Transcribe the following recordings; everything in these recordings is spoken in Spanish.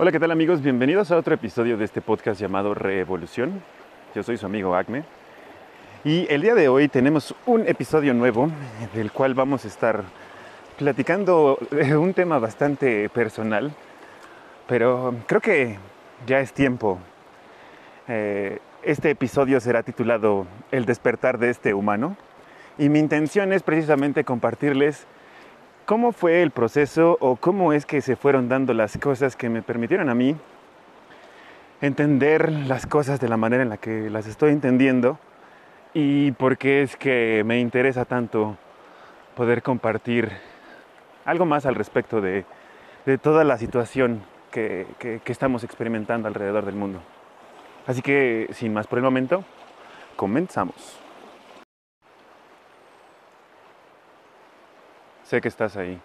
Hola, ¿qué tal amigos? Bienvenidos a otro episodio de este podcast llamado Revolución. Yo soy su amigo Acme. Y el día de hoy tenemos un episodio nuevo del cual vamos a estar platicando de un tema bastante personal, pero creo que ya es tiempo. Eh, este episodio será titulado El despertar de este humano y mi intención es precisamente compartirles cómo fue el proceso o cómo es que se fueron dando las cosas que me permitieron a mí entender las cosas de la manera en la que las estoy entendiendo y por qué es que me interesa tanto poder compartir algo más al respecto de, de toda la situación que, que, que estamos experimentando alrededor del mundo. Así que, sin más por el momento, comenzamos. Sé que estás ahí.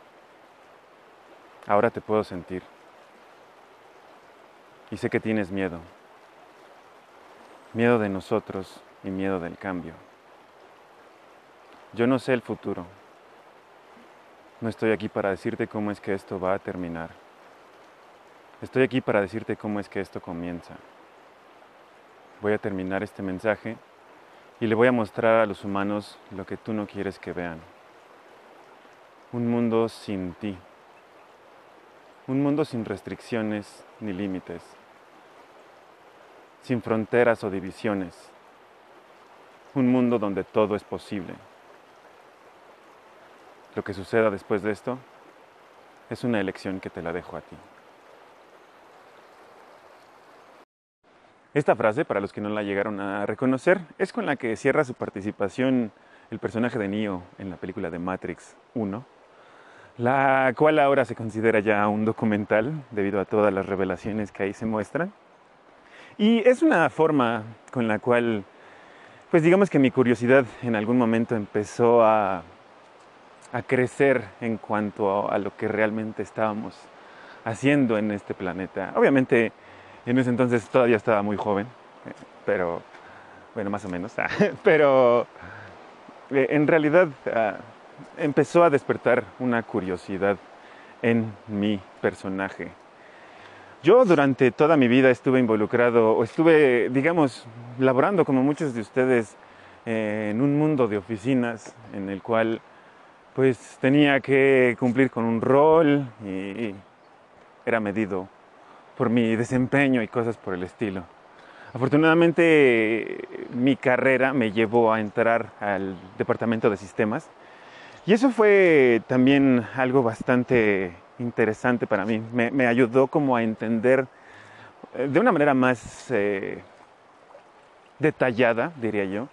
Ahora te puedo sentir. Y sé que tienes miedo. Miedo de nosotros y miedo del cambio. Yo no sé el futuro. No estoy aquí para decirte cómo es que esto va a terminar. Estoy aquí para decirte cómo es que esto comienza. Voy a terminar este mensaje y le voy a mostrar a los humanos lo que tú no quieres que vean un mundo sin ti, un mundo sin restricciones ni límites, sin fronteras o divisiones, un mundo donde todo es posible. Lo que suceda después de esto es una elección que te la dejo a ti. Esta frase, para los que no la llegaron a reconocer, es con la que cierra su participación el personaje de Neo en la película de Matrix 1 la cual ahora se considera ya un documental debido a todas las revelaciones que ahí se muestran. Y es una forma con la cual, pues digamos que mi curiosidad en algún momento empezó a, a crecer en cuanto a, a lo que realmente estábamos haciendo en este planeta. Obviamente en ese entonces todavía estaba muy joven, pero bueno, más o menos, pero eh, en realidad ah, empezó a despertar una curiosidad en mi personaje. Yo durante toda mi vida estuve involucrado o estuve, digamos, laborando como muchos de ustedes en un mundo de oficinas en el cual pues tenía que cumplir con un rol y era medido por mi desempeño y cosas por el estilo. Afortunadamente mi carrera me llevó a entrar al departamento de sistemas y eso fue también algo bastante interesante para mí. Me, ayudó como a entender eh, de una manera más eh, detallada, diría yo,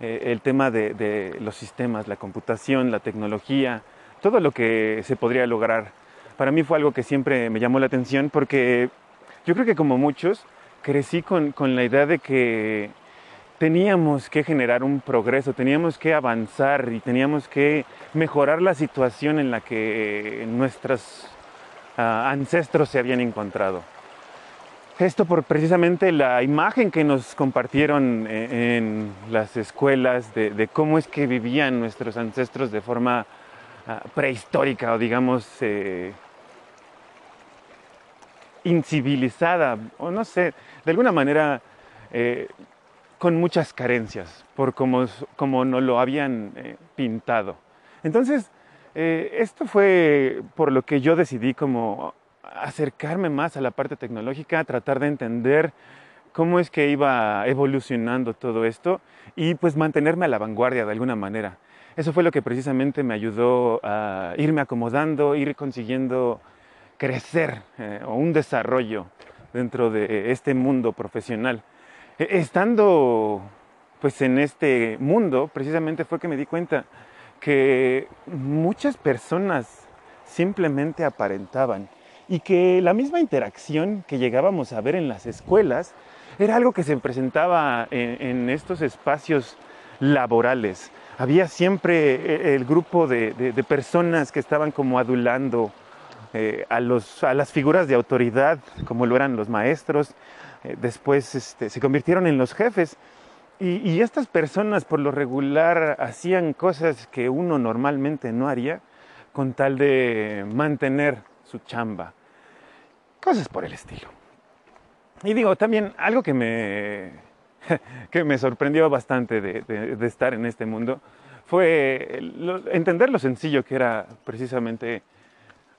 eh, el tema de, de, los sistemas, la computación, la tecnología, todo lo que se podría lograr. Para mí fue algo que siempre me llamó la atención porque yo creo que como muchos crecí con, con la idea de que teníamos que generar un progreso, teníamos que avanzar y teníamos que mejorar la situación en la que nuestros uh, ancestros se habían encontrado. Esto por precisamente la imagen que nos compartieron en, en las escuelas de, cómo es que vivían nuestros ancestros de forma uh, prehistórica o digamos eh, incivilizada, o no sé, de alguna manera eh, con muchas carencias por como, como nos lo habían eh, pintado. Entonces, eh, esto fue por lo que yo decidí como acercarme más a la parte tecnológica, tratar de entender cómo es que iba evolucionando todo esto y pues mantenerme a la vanguardia de alguna manera. Eso fue lo que precisamente me ayudó a irme acomodando, ir consiguiendo crecer eh, o un desarrollo dentro de este mundo profesional. E, estando pues en este mundo, precisamente fue que me di cuenta que muchas personas simplemente aparentaban y que la misma interacción que llegábamos a ver en las escuelas era algo que se presentaba en, estos espacios laborales. Había siempre eh, el grupo de personas que estaban como adulando eh, a, los, a, las figuras de autoridad, como lo eran los maestros, eh, después este, se convirtieron en los jefes. Y, estas personas por lo regular hacían cosas que uno normalmente no haría con tal de mantener su chamba. cosas por el estilo. Y digo, también algo que me, que me sorprendió bastante de, estar en este mundo fue entender lo sencillo que era precisamente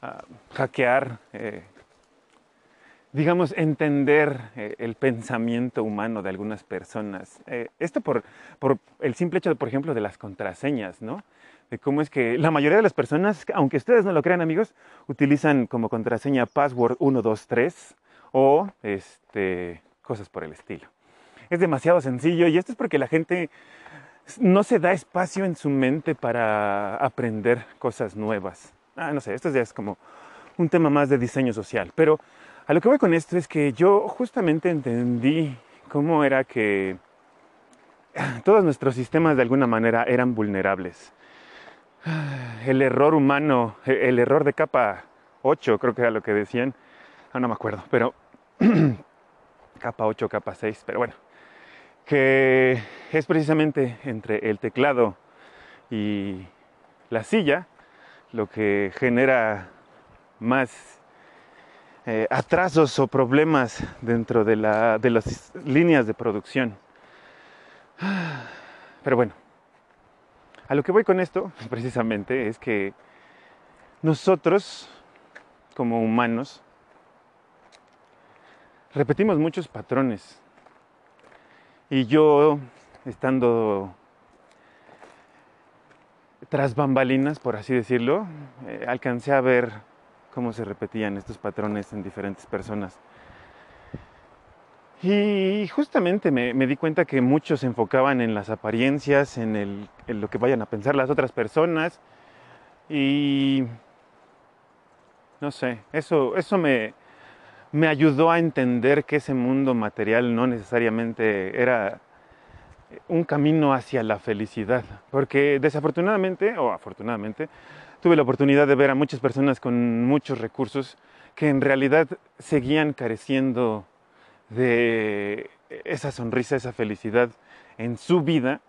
ah, hackear, eh, digamos, entender eh, el pensamiento humano de algunas personas. Eh, esto por, por, el simple hecho, por ejemplo, de las contraseñas, ¿no? De cómo es que la mayoría de las personas, aunque ustedes no lo crean amigos, utilizan como contraseña password 123 o este, cosas por el estilo. Es demasiado sencillo y esto es porque la gente no se da espacio en su mente para aprender cosas nuevas. Ah, no sé, esto ya es como un tema más de diseño social. Pero a lo que voy con esto es que yo justamente entendí cómo era que todos nuestros sistemas de alguna manera eran vulnerables. El error humano, el error de capa 8, creo que era lo que decían, ah, no me acuerdo, pero capa 8, capa 6, pero bueno, que es precisamente entre el teclado y la silla lo que genera más eh, atrasos o problemas dentro de, la, de las líneas de producción. Pero bueno, a lo que voy con esto precisamente es que nosotros como humanos repetimos muchos patrones. Y yo, estando tras bambalinas, por así decirlo, eh, alcancé a ver cómo se repetían estos patrones en diferentes personas. Y justamente me, di cuenta que muchos se enfocaban en las apariencias, en, en lo que vayan a pensar las otras personas. Y no sé, eso, eso me, me ayudó a entender que ese mundo material no necesariamente era un camino hacia la felicidad, porque desafortunadamente o afortunadamente tuve la oportunidad de ver a muchas personas con muchos recursos que en realidad seguían careciendo de esa sonrisa, esa felicidad en su vida,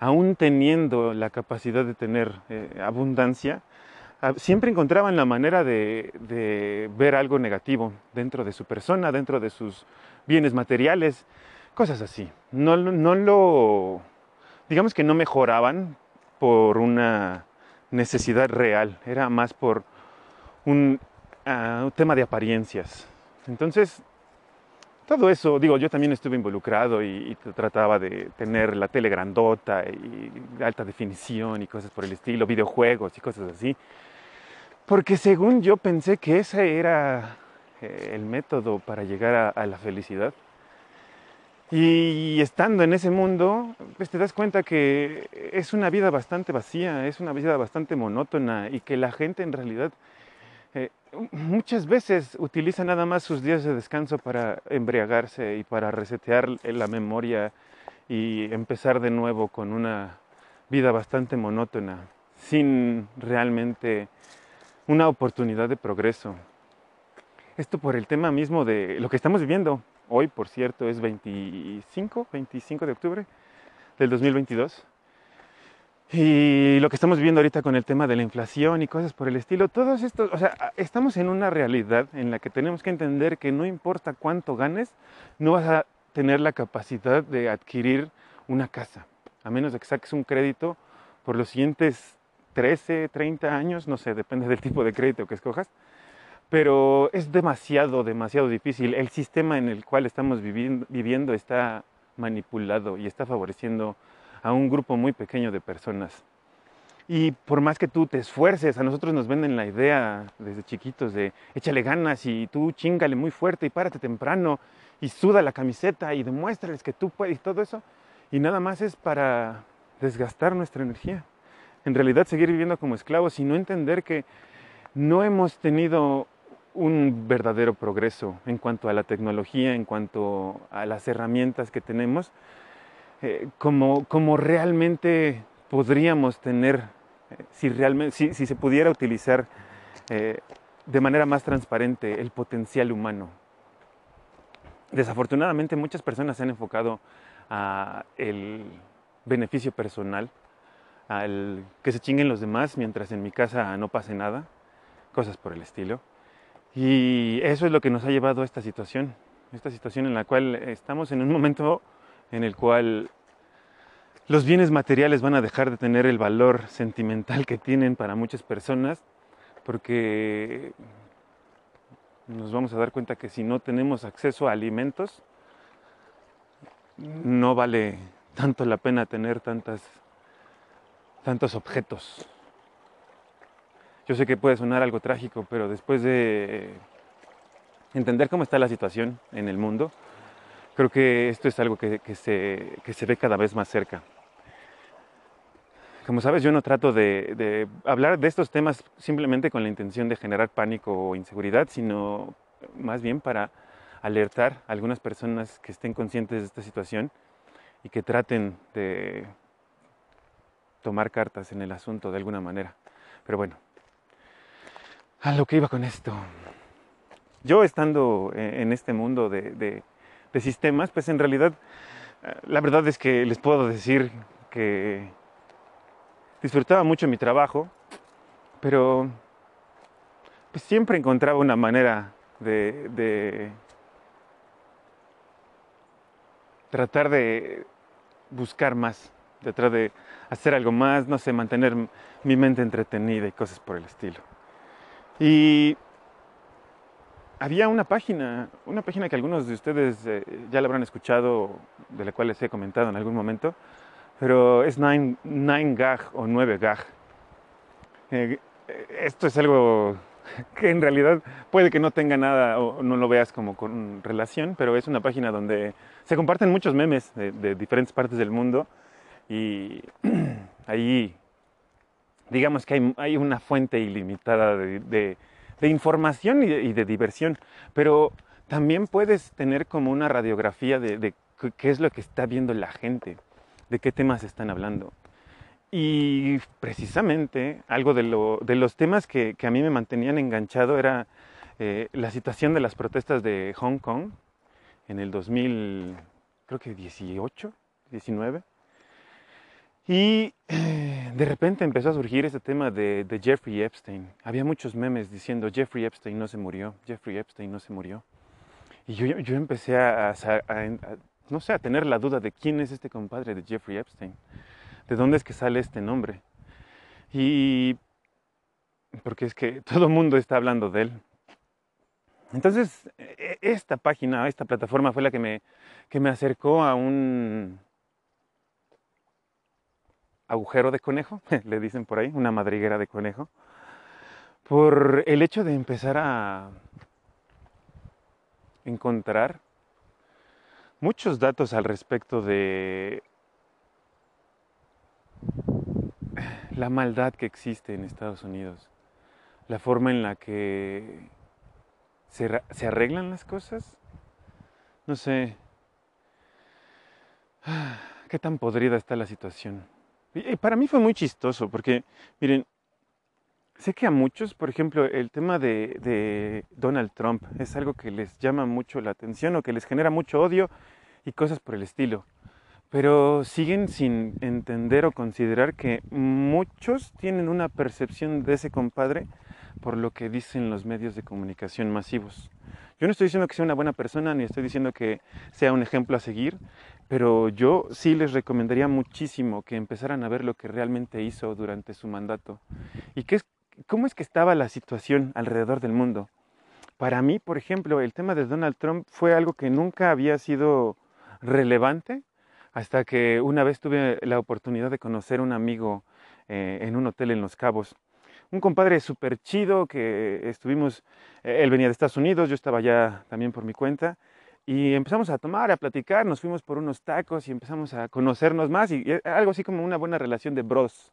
aún teniendo la capacidad de tener eh, abundancia, siempre encontraban la manera de, ver algo negativo dentro de su persona, dentro de sus bienes materiales, cosas así. No, no lo, digamos que no mejoraban por una necesidad real, era más por un, ah, tema de apariencias. Entonces, todo eso, digo, yo también estuve involucrado y, y, trataba de tener la tele grandota y alta definición y cosas por el estilo, videojuegos y cosas así. Porque según yo pensé que ese era eh, el método para llegar a, la felicidad. Y estando en ese mundo, pues te das cuenta que es una vida bastante vacía, es una vida bastante monótona y que la gente en realidad eh, muchas veces utiliza nada más sus días de descanso para embriagarse y para resetear la memoria y empezar de nuevo con una vida bastante monótona, sin realmente una oportunidad de progreso. Esto por el tema mismo de lo que estamos viviendo. Hoy, por cierto, es 25, 25 de octubre del 2022. Y lo que estamos viviendo ahorita con el tema de la inflación y cosas por el estilo, todos estos, o sea, estamos en una realidad en la que tenemos que entender que no importa cuánto ganes, no vas a tener la capacidad de adquirir una casa, a menos de que saques un crédito por los siguientes 13, 30 años, no sé, depende del tipo de crédito que escojas, pero es demasiado, demasiado difícil. El sistema en el cual estamos viviendo, está manipulado y está favoreciendo a un grupo muy pequeño de personas. Y por más que tú te esfuerces, a nosotros nos venden la idea desde chiquitos de échale ganas y tú chingale muy fuerte y párate temprano y suda la camiseta y demuéstrales que tú puedes y todo eso. Y nada más es para desgastar nuestra energía en realidad seguir viviendo como esclavos y no entender que no hemos tenido un verdadero progreso en cuanto a la tecnología, en cuanto a las herramientas que tenemos, eh, como, como, realmente podríamos tener, eh, si, realmente, si, se pudiera utilizar eh, de manera más transparente el potencial humano. Desafortunadamente muchas personas se han enfocado a el beneficio personal al que se chinguen los demás mientras en mi casa no pase nada, cosas por el estilo. Y eso es lo que nos ha llevado a esta situación, esta situación en la cual estamos en un momento en el cual los bienes materiales van a dejar de tener el valor sentimental que tienen para muchas personas, porque nos vamos a dar cuenta que si no tenemos acceso a alimentos, no vale tanto la pena tener tantas, tantos objetos. Yo sé que puede sonar algo trágico, pero después de entender cómo está la situación en el mundo, creo que esto es algo que, se, se, ve cada vez más cerca. Como sabes, yo no trato de, de, hablar de estos temas simplemente con la intención de generar pánico o inseguridad, sino más bien para alertar a algunas personas que estén conscientes de esta situación y que traten de tomar cartas en el asunto de alguna manera. Pero bueno, a lo que iba con esto. Yo estando en este mundo de, sistemas, pues en realidad la verdad es que les puedo decir que disfrutaba mucho mi trabajo, pero pues siempre encontraba una manera de, de tratar de buscar más, tratar de hacer algo más, no sé, mantener mi mente entretenida y cosas por el estilo. Y había una página, una página que algunos de ustedes eh, ya la habrán escuchado, de la cual les he comentado en algún momento, pero es 9gag o 9gag. Eh, esto es algo que en realidad puede que no tenga nada o no lo veas como con relación, pero es una página donde se comparten muchos memes de, diferentes partes del mundo y ahí digamos que hay, una fuente ilimitada de, información y, de, diversión, pero también puedes tener como una radiografía de, qué es lo que está viendo la gente, de qué temas están hablando. Y precisamente algo de, los temas que, a mí me mantenían enganchado era eh, la situación de las protestas de Hong Kong en el 2000, creo que 18, 19. Y eh, de repente empezó a surgir ese tema de, Jeffrey Epstein. Había muchos memes diciendo Jeffrey Epstein no se murió, Jeffrey Epstein no se murió. Y yo, yo empecé a, no sé, a tener la duda de quién es este compadre de Jeffrey Epstein, de dónde es que sale este nombre. Y porque es que todo el mundo está hablando de él. Entonces, e, esta página, esta plataforma fue la que me, que me acercó a un, agujero de conejo, le dicen por ahí, una madriguera de conejo, por el hecho de empezar a encontrar muchos datos al respecto de la maldad que existe en Estados Unidos, la forma en la que se, se arreglan las cosas, no sé, qué tan podrida está la situación. Y para mí fue muy chistoso porque, miren, sé que a muchos, por ejemplo, el tema de, Donald Trump es algo que les llama mucho la atención o que les genera mucho odio y cosas por el estilo. Pero siguen sin entender o considerar que muchos tienen una percepción de ese compadre por lo que dicen los medios de comunicación masivos. Yo no estoy diciendo que sea una buena persona, ni estoy diciendo que sea un ejemplo a seguir, pero yo sí les recomendaría muchísimo que empezaran a ver lo que realmente hizo durante su mandato y qué es, cómo es que estaba la situación alrededor del mundo. Para mí, por ejemplo, el tema de Donald Trump fue algo que nunca había sido relevante hasta que una vez tuve la oportunidad de conocer a un amigo eh, en un hotel en Los Cabos un compadre súper chido que estuvimos, eh, él venía de Estados Unidos, yo estaba allá también por mi cuenta, y empezamos a tomar, a platicar, nos fuimos por unos tacos y empezamos a conocernos más, y, algo así como una buena relación de bros.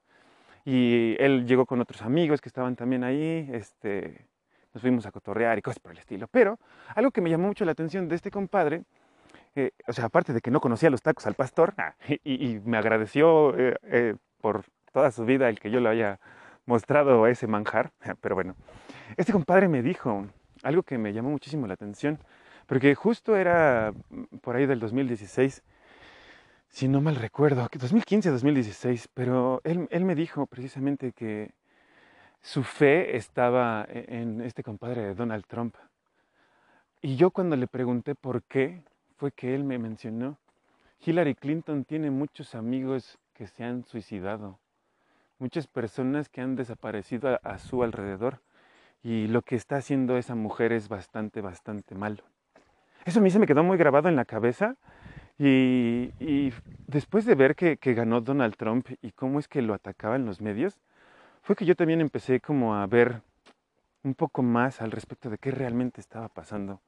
Y él llegó con otros amigos que estaban también ahí, este, nos fuimos a cotorrear y cosas por el estilo. Pero algo que me llamó mucho la atención de este compadre, eh, o sea, aparte de que no conocía los tacos al pastor, y, me agradeció eh, por toda su vida el que yo lo haya mostrado ese manjar, pero bueno, este compadre me dijo algo que me llamó muchísimo la atención, porque justo era mm, por ahí del 2016, si no mal recuerdo, 2015-2016, pero él, él, me dijo precisamente que su fe estaba e-, en este compadre de Donald Trump. Y yo cuando le pregunté por qué, fue que él me mencionó, Hillary Clinton tiene muchos amigos que se han suicidado, muchas personas que han desaparecido a, su alrededor y lo que está haciendo esa mujer es bastante, bastante malo. Eso a mí se me quedó muy grabado en la cabeza y, después de ver que, ganó Donald Trump y cómo es que lo atacaban los medios, fue que yo también empecé como a ver un poco más al respecto de qué realmente estaba pasando,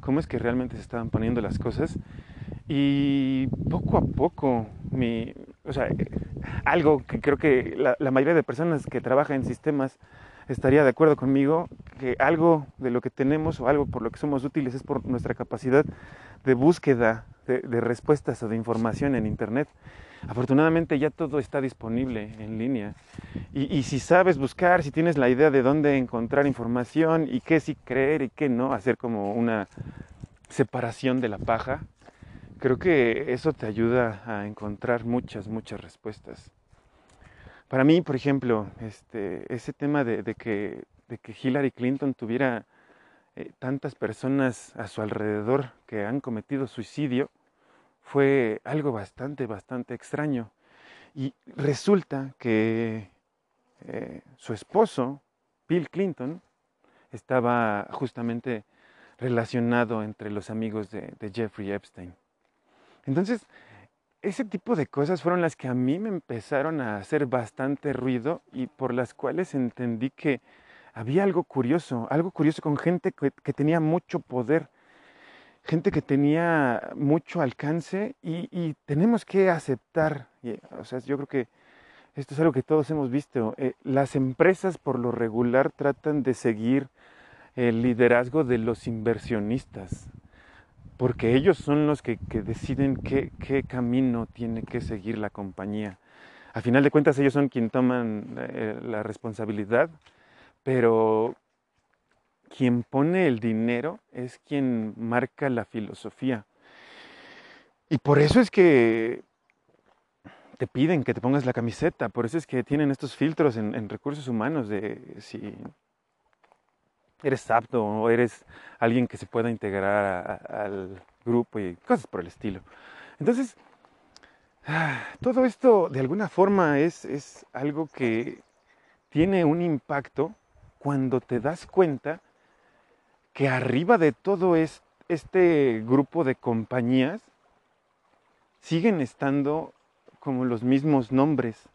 cómo es que realmente se estaban poniendo las cosas y poco a poco, mi, o sea, algo que creo que la, la, mayoría de personas que trabajan en sistemas estaría de acuerdo conmigo, que algo de lo que tenemos o algo por lo que somos útiles es por nuestra capacidad de búsqueda de, de respuestas o de información en Internet. Afortunadamente ya todo está disponible en línea. Y, y, si sabes buscar, si tienes la idea de dónde encontrar información y qué sí creer y qué no, hacer como una separación de la paja, Creo que eso te ayuda a encontrar muchas, muchas respuestas. Para mí, por ejemplo, este, ese tema de, que, de que Hillary Clinton tuviera eh, tantas personas a su alrededor que han cometido suicidio fue algo bastante, bastante extraño. Y resulta que eh, su esposo, Bill Clinton, estaba justamente relacionado entre los amigos de Jeffrey Epstein. Entonces, ese tipo de cosas fueron las que a mí me empezaron a hacer bastante ruido y por las cuales entendí que había algo curioso, algo curioso con gente que, tenía mucho poder, gente que tenía mucho alcance y, tenemos que aceptar, o sea, yo creo que esto es algo que todos hemos visto, eh, las empresas por lo regular tratan de seguir el liderazgo de los inversionistas porque ellos son los que, deciden qué, camino tiene que seguir la compañía. A final de cuentas ellos son quienes toman eh, la responsabilidad, pero quien pone el dinero es quien marca la filosofía. Y por eso es que te piden que te pongas la camiseta, por eso es que tienen estos filtros en, en recursos humanos de si eres apto o eres alguien que se pueda integrar al grupo y cosas por el estilo. Entonces, todo esto de alguna forma es, es algo que tiene un impacto cuando te das cuenta que arriba de todo este grupo de compañías siguen estando como los mismos nombres.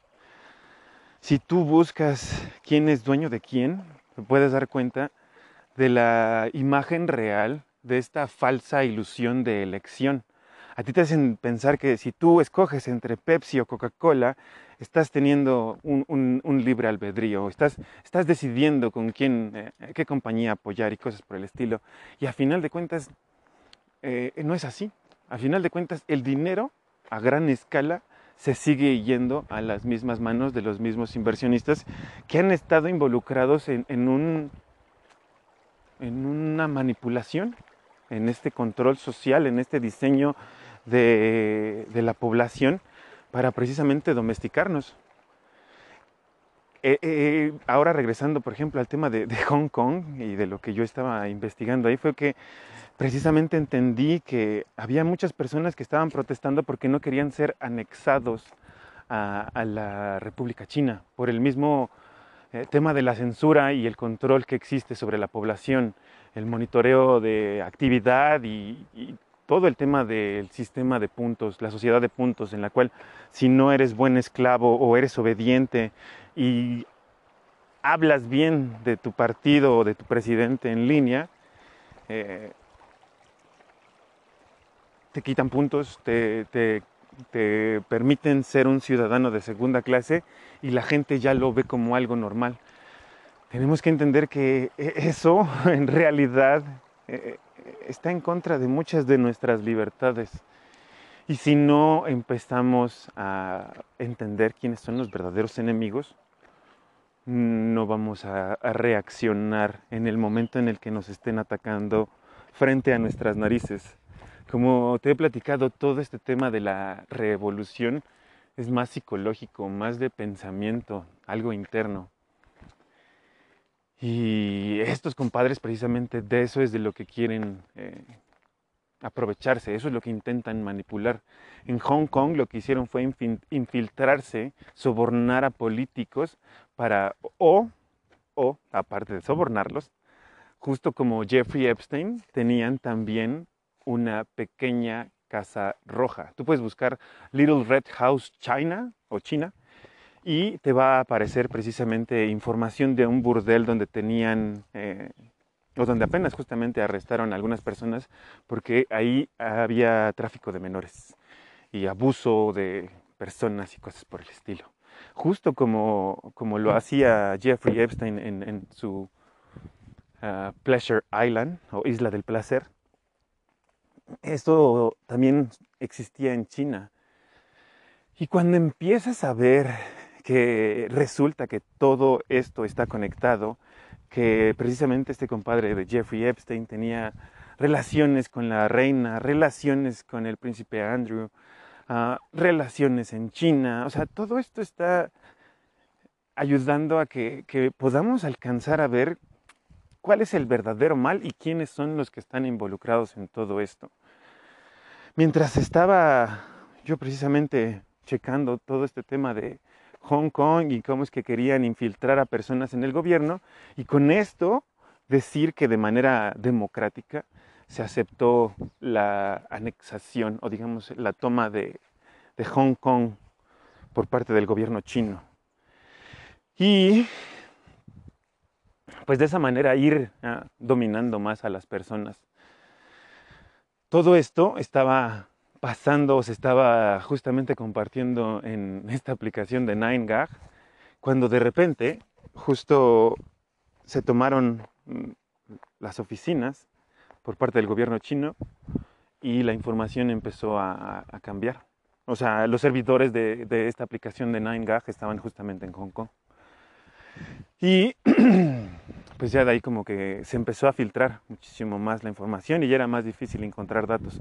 Si tú buscas quién es dueño de quién, te puedes dar cuenta de la imagen real de esta falsa ilusión de elección. A ti te hacen pensar que si tú escoges entre Pepsi o Coca-Cola, estás teniendo un, libre albedrío, estás, estás decidiendo con quién, eh, qué compañía apoyar y cosas por el estilo. Y a final de cuentas, eh, no es así. A final de cuentas, el dinero a gran escala se sigue yendo a las mismas manos de los mismos inversionistas que han estado involucrados en un en una manipulación, en este control social, en este diseño de, la población para precisamente domesticarnos. Eh, eh, ahora regresando, por ejemplo, al tema de, Hong Kong y de lo que yo estaba investigando ahí, fue que precisamente entendí que había muchas personas que estaban protestando porque no querían ser anexados a, a la República China por el mismo eh, tema de la censura y el control que existe sobre la población, el monitoreo de actividad y, todo el tema del sistema de puntos, la sociedad de puntos, en la cual si no eres buen esclavo o eres obediente y hablas bien de tu partido o de tu presidente en línea, eh, te quitan puntos, te, te permiten ser un ciudadano de segunda clase y la gente ya lo ve como algo normal. Tenemos que entender que e, eso en realidad e, e, está en contra de muchas de nuestras libertades. Y si no empezamos a entender quiénes son los verdaderos enemigos, no vamos a, reaccionar en el momento en el que nos estén atacando frente a nuestras narices. Como te he platicado, todo este tema de la revolución es más psicológico, más de pensamiento, algo interno. Y estos compadres precisamente de eso es de lo que quieren eh, aprovecharse, eso es lo que intentan manipular. En Hong Kong lo que hicieron fue infiltrarse, sobornar a políticos para, o, o, aparte de sobornarlos, justo como Jeffrey Epstein, tenían también una pequeña casa roja. Tú puedes buscar Little Red House China o China y te va a aparecer precisamente información de un burdel donde tenían eh, o donde apenas justamente arrestaron a algunas personas porque ahí había tráfico de menores y abuso de personas y cosas por el estilo. Justo como, como lo hacía Jeffrey Epstein en, su ah, Pleasure Island o Isla del Placer, esto también existía en China. Y cuando empiezas a ver que resulta que todo esto está conectado, que precisamente este compadre de Jeffrey Epstein tenía relaciones con la reina, relaciones con el príncipe Andrew, ah, relaciones en China. O sea, todo esto está ayudando a que, que podamos alcanzar a ver cuál es el verdadero mal y quiénes son los que están involucrados en todo esto. Mientras estaba yo precisamente checando todo este tema de Hong Kong y cómo es que querían infiltrar a personas en el gobierno y con esto decir que de manera democrática se aceptó la anexación o digamos la toma de, Hong Kong por parte del gobierno chino. Y pues de esa manera ir ah, dominando más a las personas. Todo esto estaba pasando, se estaba justamente compartiendo en esta aplicación de 9gag, cuando de repente justo se tomaron mm, las oficinas por parte del gobierno chino y la información empezó a, cambiar. O sea, los servidores de, de esta aplicación de 9gag estaban justamente en Hong Kong. Y pues ya de ahí como que se empezó a filtrar muchísimo más la información y ya era más difícil encontrar datos.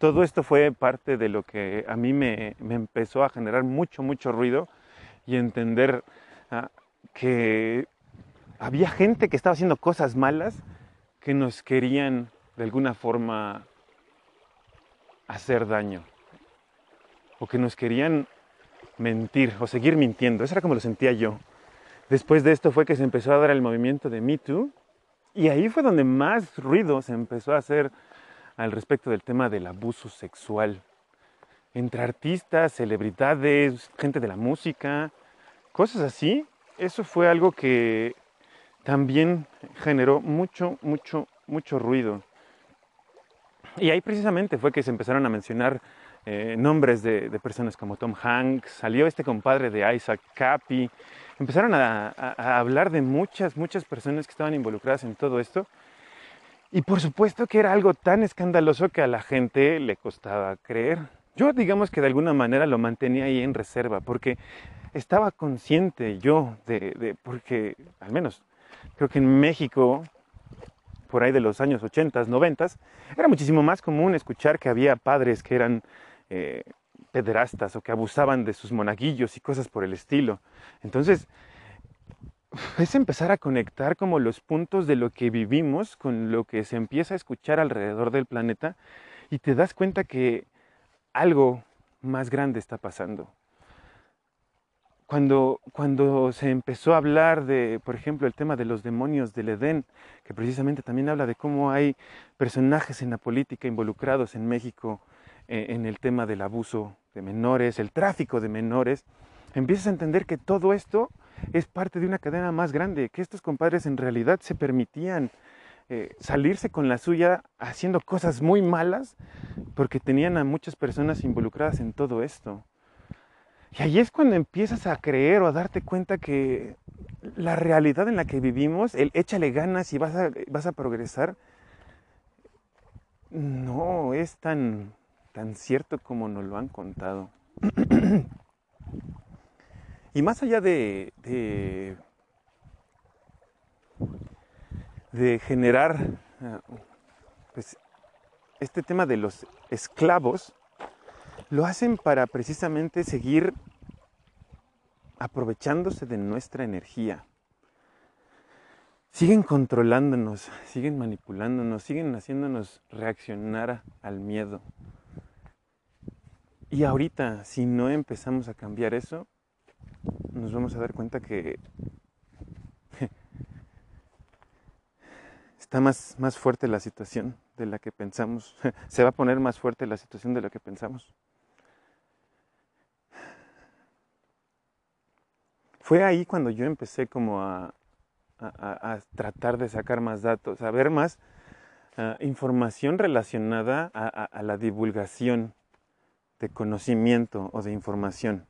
Todo esto fue parte de lo que a mí me, empezó a generar mucho, mucho ruido y entender ah, que había gente que estaba haciendo cosas malas que nos querían de alguna forma hacer daño o que nos querían mentir o seguir mintiendo. Eso era como lo sentía yo. Después de esto fue que se empezó a dar el movimiento de Me Too y ahí fue donde más ruido se empezó a hacer al respecto del tema del abuso sexual entre artistas, celebridades, gente de la música, cosas así. Eso fue algo que también generó mucho, mucho, mucho ruido. Y ahí precisamente fue que se empezaron a mencionar eh, nombres de, personas como Tom Hanks, salió este compadre de Isaac Capi, empezaron a, hablar de muchas, muchas personas que estaban involucradas en todo esto. Y por supuesto que era algo tan escandaloso que a la gente le costaba creer. Yo digamos que de alguna manera lo mantenía ahí en reserva, porque estaba consciente yo de, de porque al menos creo que en México por ahí de los años 80, 90, era muchísimo más común escuchar que había padres que eran eh, pederastas o que abusaban de sus monaguillos y cosas por el estilo. Entonces, es empezar a conectar como los puntos de lo que vivimos con lo que se empieza a escuchar alrededor del planeta y te das cuenta que algo más grande está pasando. Cuando, cuando se empezó a hablar de, por ejemplo, el tema de los demonios del Edén, que precisamente también habla de cómo hay personajes en la política involucrados en México en el tema del abuso de menores, el tráfico de menores, empiezas a entender que todo esto es parte de una cadena más grande, que estos compadres en realidad se permitían eh, salirse con la suya haciendo cosas muy malas porque tenían a muchas personas involucradas en todo esto. Y ahí es cuando empiezas a creer o a darte cuenta que la realidad en la que vivimos, el échale ganas y vas a progresar, no es tan, tan cierto como nos lo han contado. y más allá de, de, generar ah, pues, este tema de los esclavos, lo hacen para precisamente seguir aprovechándose de nuestra energía. siguen controlándonos, siguen manipulándonos, siguen haciéndonos reaccionar al miedo. Y ahorita, si no empezamos a cambiar eso, nos vamos a dar cuenta que está más, más fuerte la situación de la que pensamos. Se va a poner más fuerte la situación de la que pensamos. Fue ahí cuando yo empecé como a, a, tratar de sacar más datos, a ver más ah, información relacionada a, la divulgación de conocimiento o de información.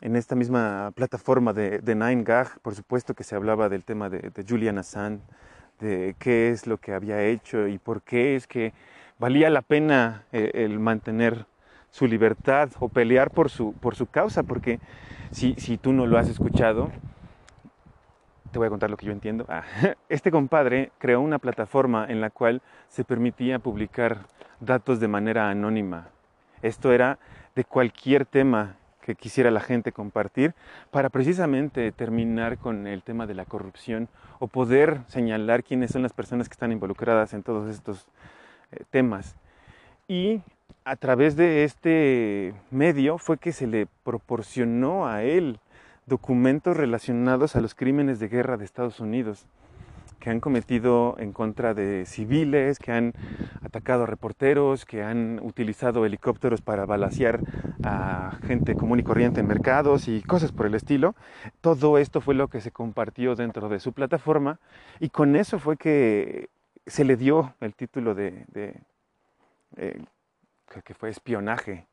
En esta misma plataforma de, de Nine Gag, por supuesto que se hablaba del tema de, Julian Assange, de qué es lo que había hecho y por qué es que valía la pena eh, el mantener su libertad o pelear por su, por su causa, porque si, si tú no lo has escuchado, te voy a contar lo que yo entiendo. Ah, este compadre creó una plataforma en la cual se permitía publicar datos de manera anónima. Esto era de cualquier tema que quisiera la gente compartir para precisamente terminar con el tema de la corrupción o poder señalar quiénes son las personas que están involucradas en todos estos eh, temas. Y a través de este medio fue que se le proporcionó a él documentos relacionados a los crímenes de guerra de Estados Unidos que han cometido en contra de civiles, que han atacado a reporteros, que han utilizado helicópteros para balasear a gente común y corriente en mercados y cosas por el estilo. Todo esto fue lo que se compartió dentro de su plataforma y con eso fue que se le dio el título de, eh, que fue espionaje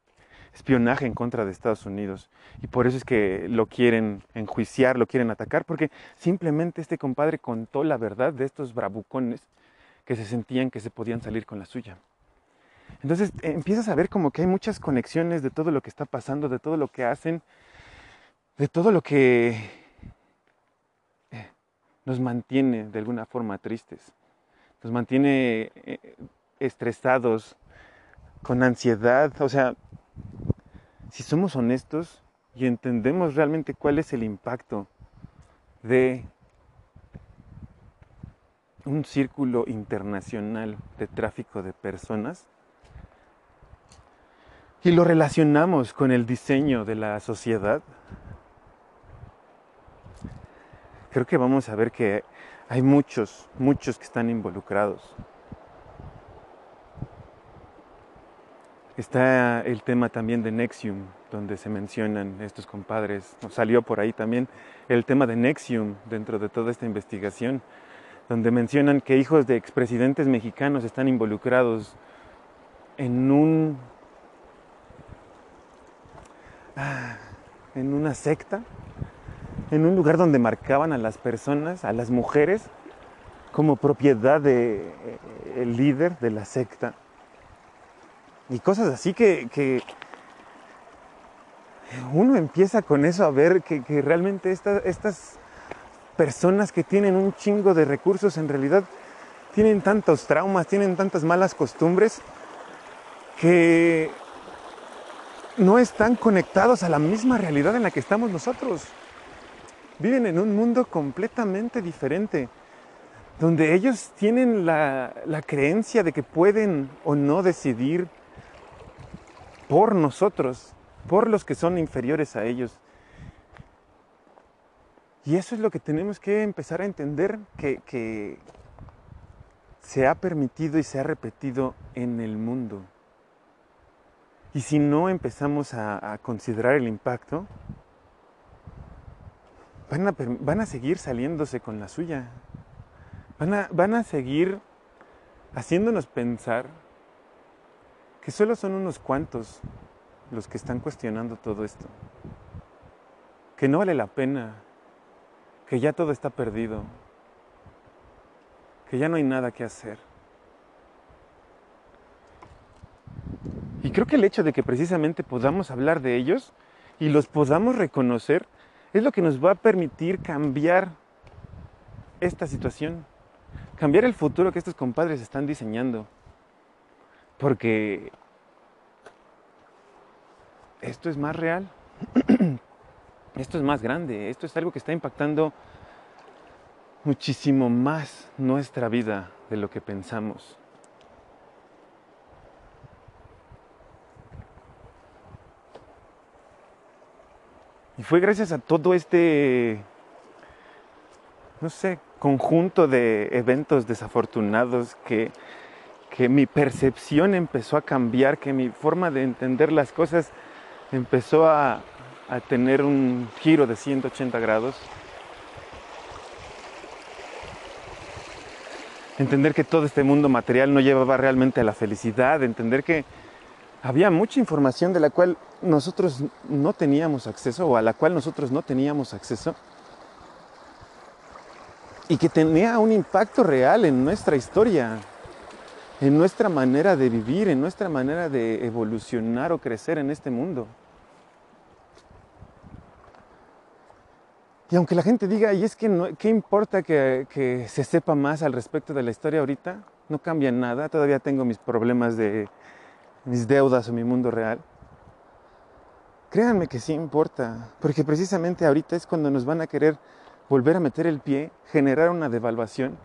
espionaje en contra de Estados Unidos. Y por eso es que lo quieren enjuiciar, lo quieren atacar, porque simplemente este compadre contó la verdad de estos bravucones que se sentían que se podían salir con la suya. Entonces eh, empiezas a ver como que hay muchas conexiones de todo lo que está pasando, de todo lo que hacen, de todo lo que eh, nos mantiene de alguna forma tristes, nos mantiene eh, estresados, con ansiedad, o sea, si somos honestos y entendemos realmente cuál es el impacto de un círculo internacional de tráfico de personas y lo relacionamos con el diseño de la sociedad, creo que vamos a ver que hay muchos, muchos que están involucrados. Está el tema también de Nexium, donde se mencionan estos compadres. Salió por ahí también el tema de Nexium dentro de toda esta investigación, donde mencionan que hijos de expresidentes mexicanos están involucrados en un ah, en una secta, en un lugar donde marcaban a las personas, a las mujeres, como propiedad del de, eh, líder de la secta y cosas así que, uno empieza con eso a ver que, realmente estas personas que tienen un chingo de recursos en realidad tienen tantos traumas, tienen tantas malas costumbres que no están conectados a la misma realidad en la que estamos nosotros. Viven en un mundo completamente diferente, donde ellos tienen la, la creencia de que pueden o no decidir por nosotros, por los que son inferiores a ellos. Y eso es lo que tenemos que empezar a entender que, se ha permitido y se ha repetido en el mundo. Y si no empezamos a, considerar el impacto, van a, seguir saliéndose con la suya. Van a seguir haciéndonos pensar que solo son unos cuantos los que están cuestionando todo esto, que no vale la pena, que ya todo está perdido, que ya no hay nada que hacer. Y creo que el hecho de que precisamente podamos hablar de ellos y los podamos reconocer es lo que nos va a permitir cambiar esta situación, cambiar el futuro que estos compadres están diseñando. Porque esto es más real, esto es más grande, esto es algo que está impactando muchísimo más nuestra vida de lo que pensamos. Y fue gracias a todo este, no sé, conjunto de eventos desafortunados que, que mi percepción empezó a cambiar, que mi forma de entender las cosas empezó a, a tener un giro de 180 grados. Entender que todo este mundo material no llevaba realmente a la felicidad, entender que había mucha información de la cual nosotros no teníamos acceso o a la cual nosotros no teníamos acceso y que tenía un impacto real en nuestra historia, en nuestra manera de vivir, en nuestra manera de evolucionar o crecer en este mundo. Y aunque la gente diga, y es que ¿qué importa que, que, se sepa más al respecto de la historia ahorita? No cambia nada, todavía tengo mis problemas de mis deudas o mi mundo real. Créanme que sí importa, porque precisamente ahorita es cuando nos van a querer volver a meter el pie, generar una devaluación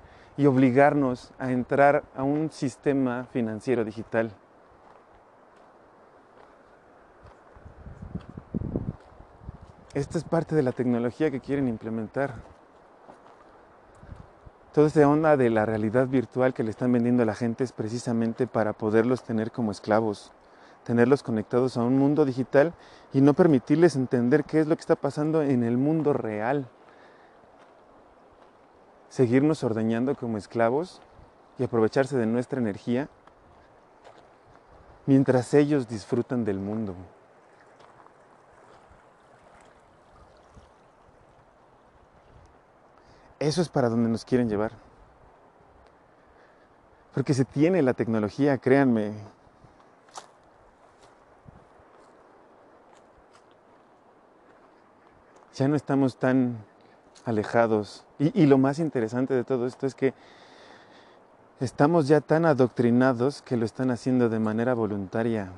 y obligarnos a entrar a un sistema financiero digital. Esta es parte de la tecnología que quieren implementar. Toda esta onda de la realidad virtual que le están vendiendo a la gente es precisamente para poderlos tener como esclavos, tenerlos conectados a un mundo digital y no permitirles entender qué es lo que está pasando en el mundo real. Seguirnos ordeñando como esclavos y aprovecharse de nuestra energía mientras ellos disfrutan del mundo. Eso es para donde nos quieren llevar. Porque se tiene la tecnología, créanme. Ya no estamos tan alejados. Y, lo más interesante de todo esto es que estamos ya tan adoctrinados que lo están haciendo de manera voluntaria.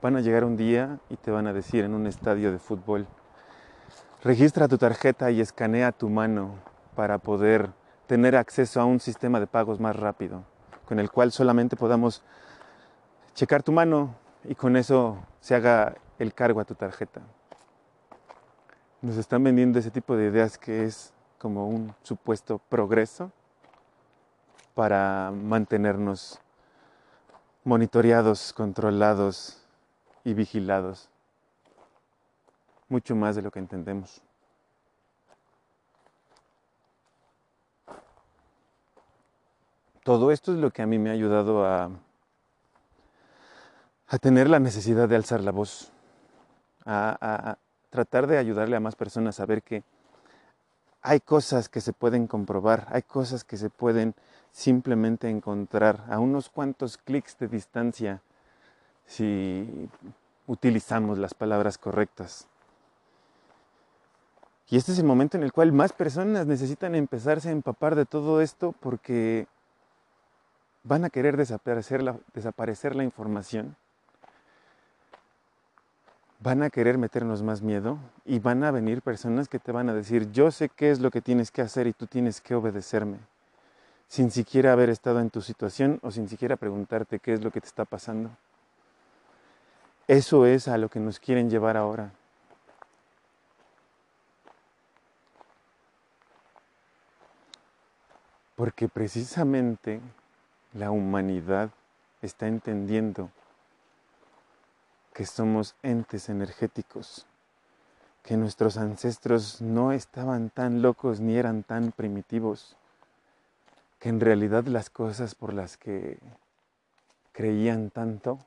Van a llegar un día y te van a decir en un estadio de fútbol, Registra tu tarjeta y escanea tu mano para poder tener acceso a un sistema de pagos más rápido, con el cual solamente podamos checar tu mano y con eso se haga el cargo a tu tarjeta. Nos están vendiendo ese tipo de ideas que es como un supuesto progreso para mantenernos monitoreados, controlados y vigilados mucho más de lo que entendemos. Todo esto es lo que a mí me ha ayudado a, a tener la necesidad de alzar la voz, tratar de ayudarle a más personas a ver que hay cosas que se pueden comprobar, hay cosas que se pueden simplemente encontrar a unos cuantos clics de distancia si utilizamos las palabras correctas. Y este es el momento en el cual más personas necesitan empezarse a empapar de todo esto porque van a querer desaparecer la, desaparecer la información, van a querer meternos más miedo y van a venir personas que te van a decir, yo sé qué es lo que tienes que hacer y tú tienes que obedecerme, sin siquiera haber estado en tu situación o sin siquiera preguntarte qué es lo que te está pasando. Eso es a lo que nos quieren llevar ahora. Porque precisamente la humanidad está entendiendo que somos entes energéticos, que nuestros ancestros no estaban tan locos ni eran tan primitivos, que en realidad las cosas por las que creían tanto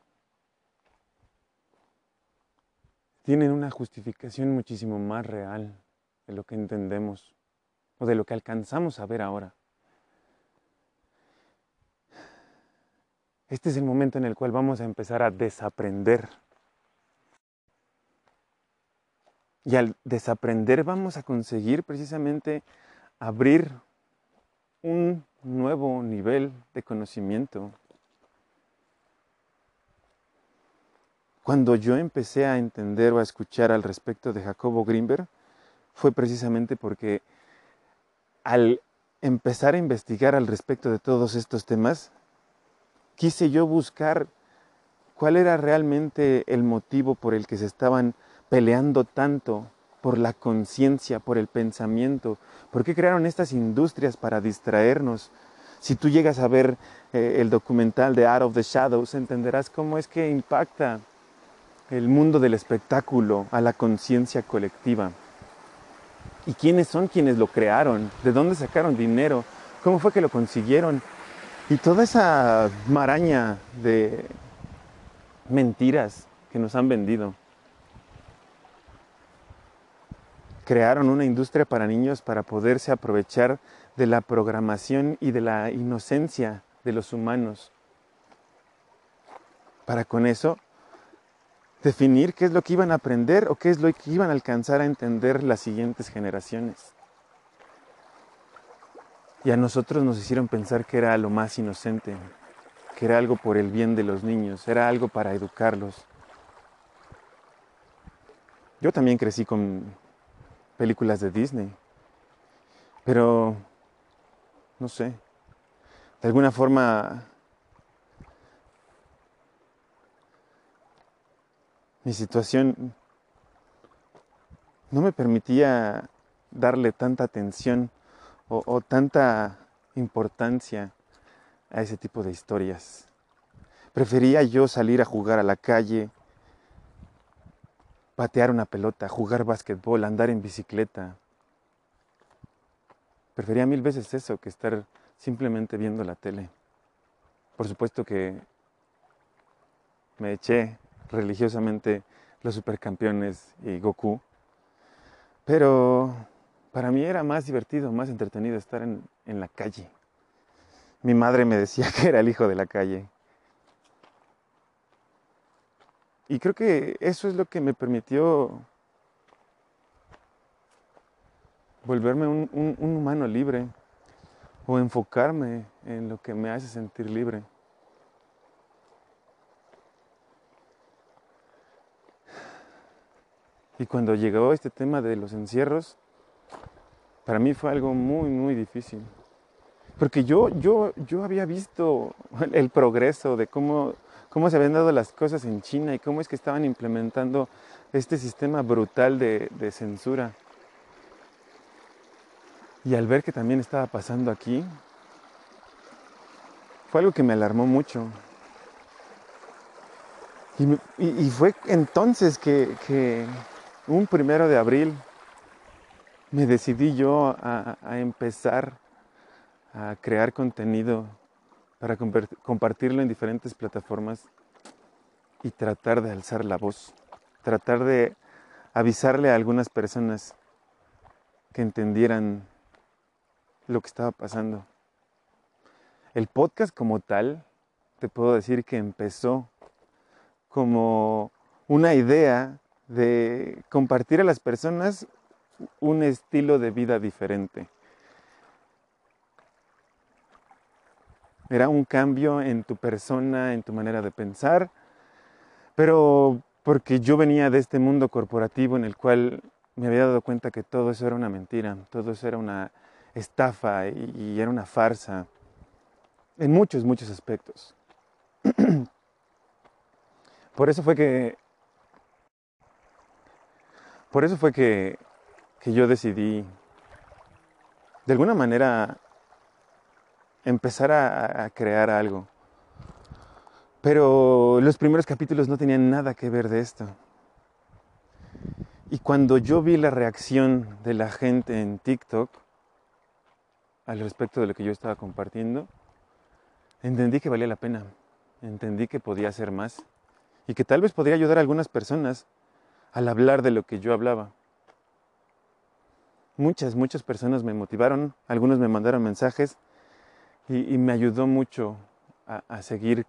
tienen una justificación muchísimo más real de lo que entendemos o de lo que alcanzamos a ver ahora. Este es el momento en el cual vamos a empezar a desaprender. Y al desaprender vamos a conseguir precisamente abrir un nuevo nivel de conocimiento. Cuando yo empecé a entender o a escuchar al respecto de Jacobo Greenberg, fue precisamente porque al empezar a investigar al respecto de todos estos temas, quise yo buscar cuál era realmente el motivo por el que se estaban peleando tanto por la conciencia, por el pensamiento, por qué crearon estas industrias para distraernos. Si tú llegas a ver eh, el documental de Out of the Shadows, entenderás cómo es que impacta el mundo del espectáculo a la conciencia colectiva. ¿Y quiénes son quienes lo crearon? ¿De dónde sacaron dinero? ¿Cómo fue que lo consiguieron? Y toda esa maraña de mentiras que nos han vendido. Crearon una industria para niños para poderse aprovechar de la programación y de la inocencia de los humanos. Para con eso definir qué es lo que iban a aprender o qué es lo que iban a alcanzar a entender las siguientes generaciones. Y a nosotros nos hicieron pensar que era lo más inocente, que era algo por el bien de los niños, era algo para educarlos. Yo también crecí con películas de Disney, pero no sé, de alguna forma mi situación no me permitía darle tanta atención o, tanta importancia a ese tipo de historias. Prefería yo salir a jugar a la calle, patear una pelota, jugar básquetbol, andar en bicicleta. Prefería mil veces eso que estar simplemente viendo la tele. Por supuesto que me eché religiosamente los supercampeones y Goku. Pero para mí era más divertido, más entretenido estar en, en la calle. Mi madre me decía que era el hijo de la calle. Y creo que eso es lo que me permitió volverme un, humano libre o enfocarme en lo que me hace sentir libre. Y cuando llegó este tema de los encierros, para mí fue algo muy, muy difícil. Porque yo, yo, yo había visto el progreso de cómo, cómo se habían dado las cosas en China y cómo es que estaban implementando este sistema brutal de, censura. Y al ver que también estaba pasando aquí, fue algo que me alarmó mucho. Y, fue entonces que, un primero de abril me decidí yo a, empezar a crear contenido para compartirlo en diferentes plataformas y tratar de alzar la voz, tratar de avisarle a algunas personas que entendieran lo que estaba pasando. El podcast como tal, te puedo decir que empezó como una idea de compartir a las personas un estilo de vida diferente. Era un cambio en tu persona, en tu manera de pensar, pero porque yo venía de este mundo corporativo en el cual me había dado cuenta que todo eso era una mentira, todo eso era una estafa y, era una farsa, en muchos, muchos aspectos. Por eso fue que por eso fue que, yo decidí, de alguna manera, empezar a, crear algo. Pero los primeros capítulos no tenían nada que ver de esto. Y cuando yo vi la reacción de la gente en TikTok al respecto de lo que yo estaba compartiendo, entendí que valía la pena, entendí que podía hacer más y que tal vez podría ayudar a algunas personas al hablar de lo que yo hablaba. Muchas, muchas personas me motivaron, algunos me mandaron mensajes y, me ayudó mucho a, a seguir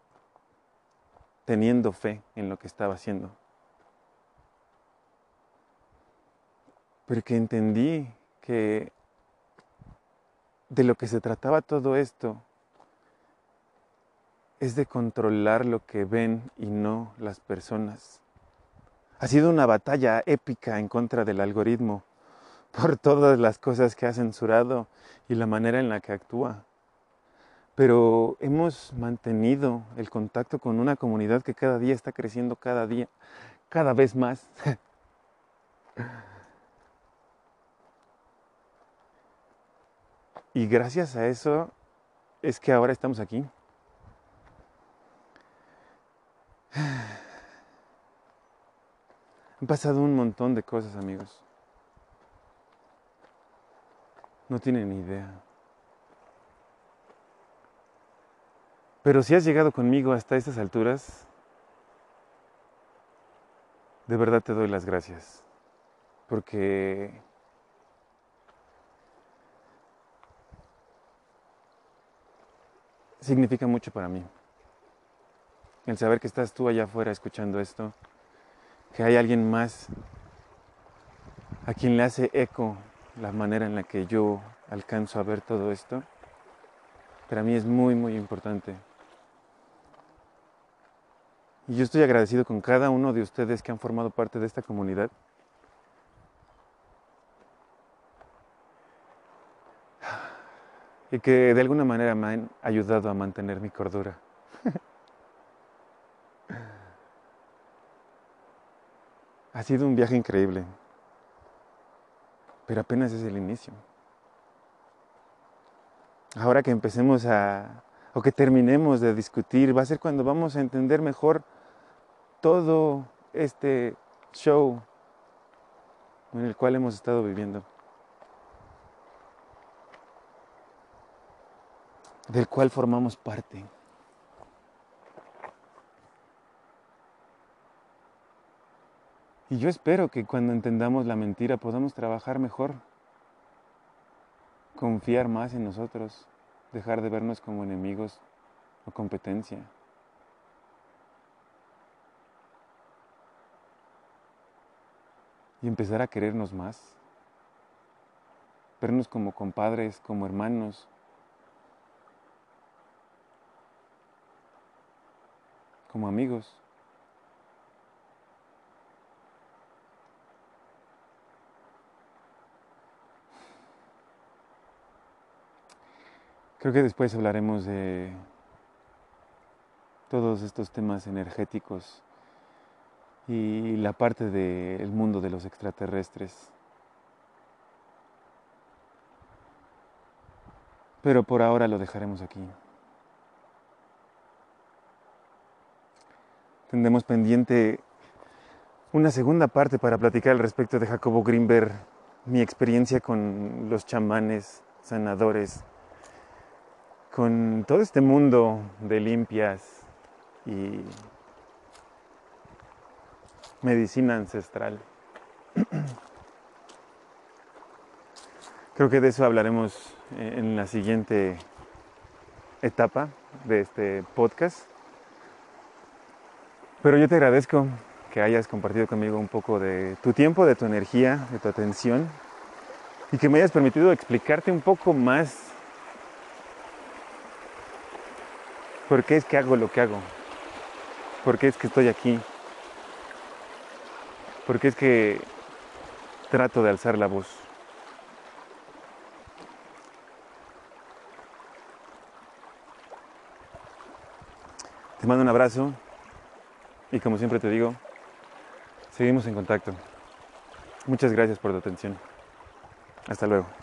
teniendo fe en lo que estaba haciendo. Porque entendí que de lo que se trataba todo esto es de controlar lo que ven y no las personas. Ha sido una batalla épica en contra del algoritmo, por todas las cosas que ha censurado y la manera en la que actúa. Pero hemos mantenido el contacto con una comunidad que cada día está creciendo, cada día, cada vez más. y gracias a eso es que ahora estamos aquí. Han pasado un montón de cosas, amigos. No tienen idea. Pero si has llegado conmigo hasta estas alturas, de verdad te doy las gracias. Porque significa mucho para mí. El saber que estás tú allá afuera escuchando esto que hay alguien más a quien le hace eco la manera en la que yo alcanzo a ver todo esto, para mí es muy, muy importante. Y yo estoy agradecido con cada uno de ustedes que han formado parte de esta comunidad. Y que de alguna manera me han ayudado a mantener mi cordura. Ha sido un viaje increíble, pero apenas es el inicio. Ahora que empecemos a, o que terminemos de discutir, va a ser cuando vamos a entender mejor todo este show en el cual hemos estado viviendo, del cual formamos parte. Y yo espero que cuando entendamos la mentira podamos trabajar mejor, confiar más en nosotros, dejar de vernos como enemigos o competencia. Y empezar a querernos más, vernos como compadres, como hermanos, como amigos. Creo que después hablaremos de todos estos temas energéticos y la parte del mundo de los extraterrestres. Pero por ahora lo dejaremos aquí. Tendremos pendiente una segunda parte para platicar al respecto de Jacobo Greenberg, mi experiencia con los chamanes, sanadores, con todo este mundo de limpias y medicina ancestral. Creo que de eso hablaremos en la siguiente etapa de este podcast. Pero yo te agradezco que hayas compartido conmigo un poco de tu tiempo, de tu energía, de tu atención y que me hayas permitido explicarte un poco más ¿Por qué es que hago lo que hago? ¿Por qué es que estoy aquí? ¿Por qué es que trato de alzar la voz? Te mando un abrazo y como siempre te digo, seguimos en contacto. Muchas gracias por tu atención. Hasta luego.